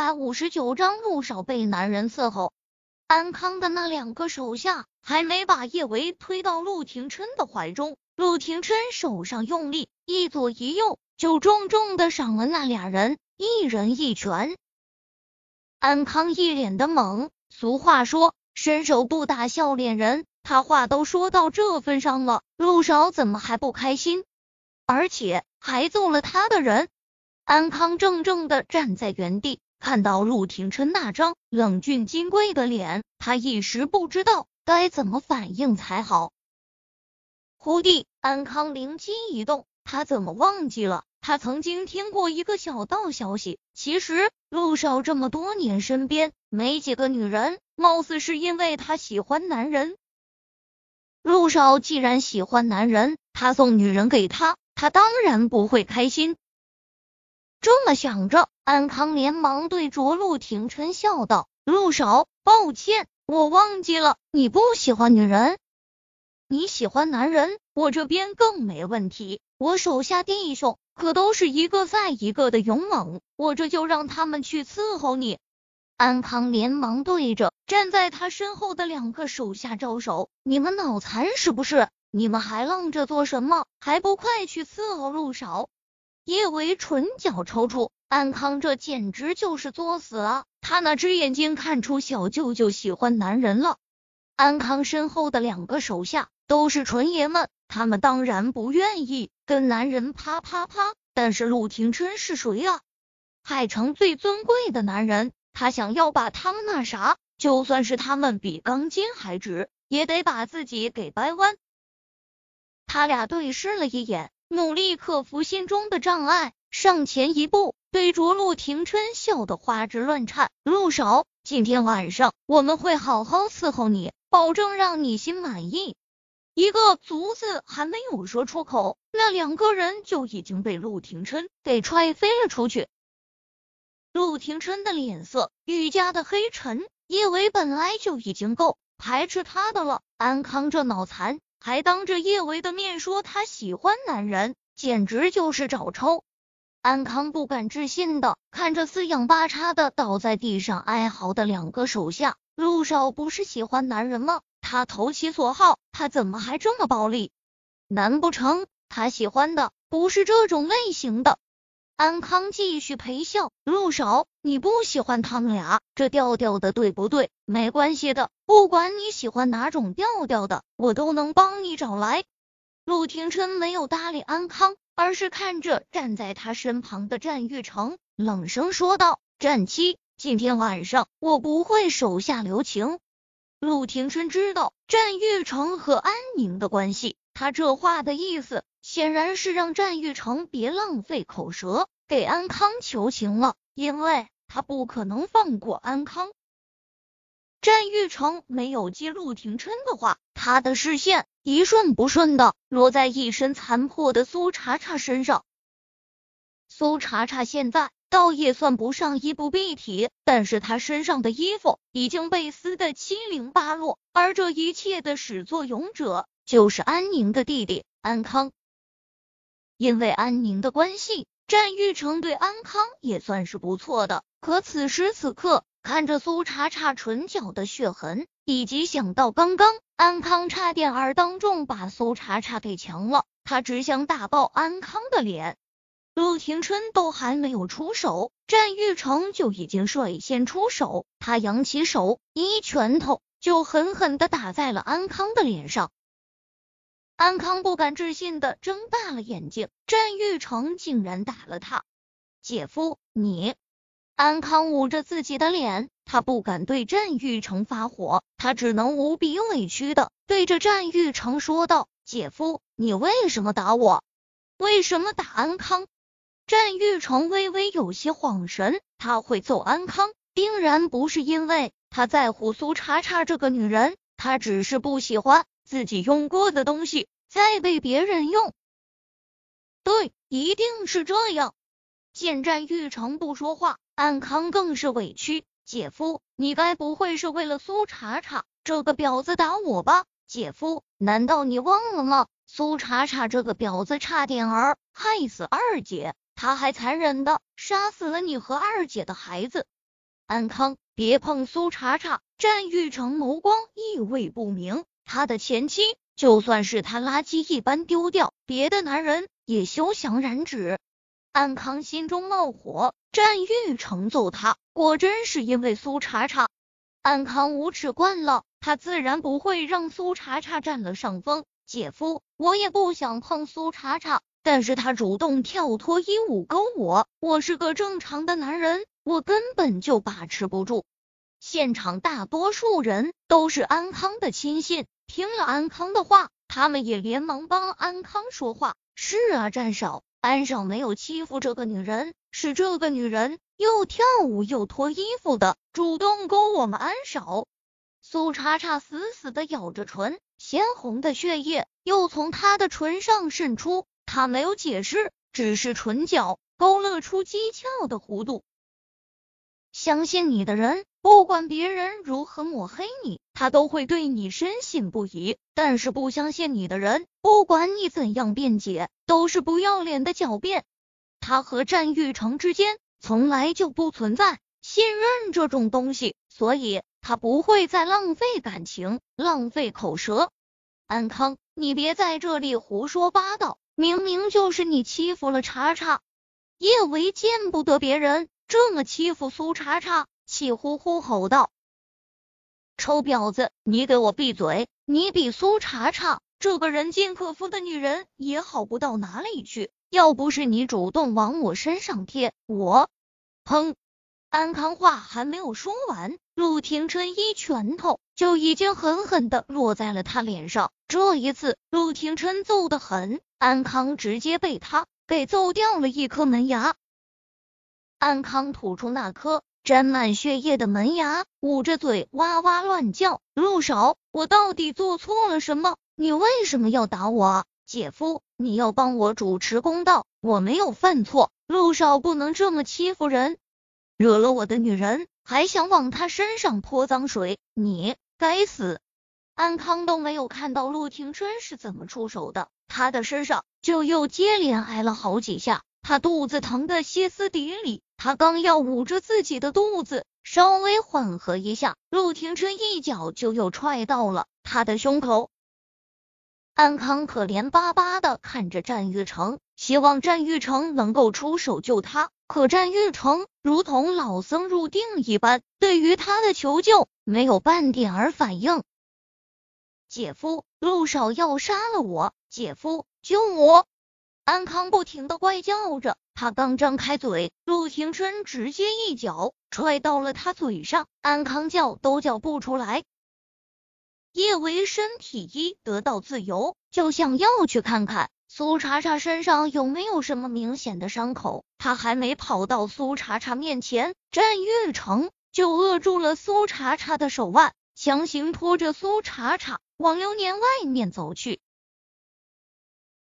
百五十九章陆少被男人伺候。安康的那两个手下还没把叶维推到陆廷琛的怀中，陆廷琛手上用力，一左一右就重重的赏了那俩人一人一拳。安康一脸的懵。俗话说，伸手不打笑脸人。他话都说到这份上了，陆少怎么还不开心？而且还揍了他的人。安康怔怔的站在原地，看到陆廷琛那张冷峻金贵的脸，他一时不知道该怎么反应才好。忽地，安康灵机一动，他怎么忘记了？他曾经听过一个小道消息，其实陆少这么多年身边没几个女人，貌似是因为他喜欢男人。陆少既然喜欢男人，他送女人给他，他当然不会开心。这么想着，安康连忙对着陆廷琛笑道：“陆少，抱歉，我忘记了，你不喜欢女人，你喜欢男人。我这边更没问题，我手下弟兄可都是一个赛一个的勇猛，我这就让他们去伺候你。”安康连忙对着站在他身后的两个手下招手：“你们脑残是不是？你们还愣着做什么？还不快去伺候陆少！”叶维唇角抽搐，安康这简直就是作死啊！他那只眼睛看出小舅舅喜欢男人了。安康身后的两个手下都是纯爷们，他们当然不愿意跟男人啪啪啪。但是陆廷琛是谁啊？海城最尊贵的男人。他想要把他们那啥，就算是他们比钢筋还直，也得把自己给掰弯。他俩对视了一眼，努力克服心中的障碍，上前一步，对着陆廷琛笑得花枝乱颤。陆少，今天晚上我们会好好伺候你，保证让你心满意。一个足字还没有说出口，那两个人就已经被陆廷琛给踹飞了出去。陆廷琛的脸色愈加的黑沉，叶维本来就已经够排斥他的了，安康这脑残还当着叶维的面说他喜欢男人，简直就是找抽。安康不敢置信的看着四仰八叉的倒在地上哀嚎的两个手下，陆少不是喜欢男人吗？他投其所好，他怎么还这么暴力？难不成他喜欢的不是这种类型的？安康继续陪笑，陆少，你不喜欢他们俩，这调调的对不对？没关系的，不管你喜欢哪种调调的，我都能帮你找来。陆廷琛没有搭理安康，而是看着站在他身旁的战玉成，冷声说道：“战七，今天晚上我不会手下留情。”陆廷琛知道战玉成和安宁的关系，他这话的意思。显然是让战玉成别浪费口舌，给安康求情了，因为他不可能放过安康。战玉成没有接陆廷琛的话，他的视线一瞬不瞬的落在一身残破的苏茶茶身上。苏茶茶现在倒也算不上衣不蔽体，但是他身上的衣服已经被撕得七零八落，而这一切的始作俑者就是安宁的弟弟安康。因为安宁的关系，战玉成对安康也算是不错的。可此时此刻，看着苏茶茶唇角的血痕，以及想到刚刚安康差点儿当众把苏茶茶给强了，他只想打爆安康的脸。陆廷琛都还没有出手，战玉成就已经率先出手，他扬起手，一拳头就狠狠的打在了安康的脸上。安康不敢置信的睁大了眼睛，战玉成竟然打了他！姐夫，你！安康捂着自己的脸，他不敢对战玉成发火，他只能无比委屈的对着战玉成说道：“姐夫，你为什么打我？为什么打安康？”战玉成微微有些恍神，他会揍安康，定然不是因为他在乎苏茶茶这个女人，他只是不喜欢。自己用过的东西再被别人用，对，一定是这样。见战玉成不说话，安康更是委屈。姐夫，你该不会是为了苏茶茶这个婊子打我吧？姐夫，难道你忘了吗？苏茶茶这个婊子差点儿害死二姐，他还残忍的杀死了你和二姐的孩子。安康，别碰苏茶茶！战玉成眸光意味不明，他的前妻就算是他垃圾一般丢掉，别的男人也休想染指。安康心中冒火，战玉成揍他，果真是因为苏茶茶。安康无耻惯了，他自然不会让苏茶茶占了上风。姐夫，我也不想碰苏茶茶，但是他主动跳脱衣舞勾我，我是个正常的男人，我根本就把持不住。现场大多数人都是安康的亲信，听了安康的话，他们也连忙帮安康说话。是啊，战少，安少没有欺负这个女人，是这个女人。又跳舞又脱衣服的，主动勾我们安少。苏茶茶死死的咬着唇，鲜红的血液又从她的唇上渗出。她没有解释，只是唇角勾勒出讥诮的弧度。相信你的人，不管别人如何抹黑你，他都会对你深信不疑；但是不相信你的人，不管你怎样辩解，都是不要脸的狡辩。他和战玉成之间。从来就不存在信任这种东西，所以他不会再浪费感情、浪费口舌。安康，你别在这里胡说八道，明明就是你欺负了茶茶。叶维见不得别人这么欺负苏茶茶，气呼呼吼道：“臭婊子，你给我闭嘴！你比苏茶茶这个人尽可夫的女人也好不到哪里去。”要不是你主动往我身上贴，我砰！安康话还没有说完，陆廷琛一拳头就已经狠狠的落在了他脸上。这一次，陆廷琛揍得狠，安康直接被他给揍掉了一颗门牙。安康吐出那颗沾满血液的门牙，捂着嘴哇哇乱叫：“陆少，我到底做错了什么？你为什么要打我？”姐夫，你要帮我主持公道，我没有犯错，陆少不能这么欺负人，惹了我的女人，还想往他身上泼脏水，你该死！安康都没有看到陆廷琛是怎么出手的，他的身上就又接连挨了好几下，他肚子疼得歇斯底里，他刚要捂着自己的肚子稍微缓和一下，陆廷琛一脚就又踹到了他的胸口。安康可怜巴巴的看着战玉成，希望战玉成能够出手救他。可战玉成如同老僧入定一般，对于他的求救没有半点儿反应。姐夫，陆少要杀了我！姐夫，救我！安康不停的怪叫着。他刚张开嘴，陆廷琛直接一脚踹到了他嘴上，安康叫都叫不出来。叶维身体一得到自由，就想要去看看苏茶茶身上有没有什么明显的伤口。他还没跑到苏茶茶面前，战玉成就扼住了苏茶茶的手腕，强行拖着苏茶茶往流年外面走去。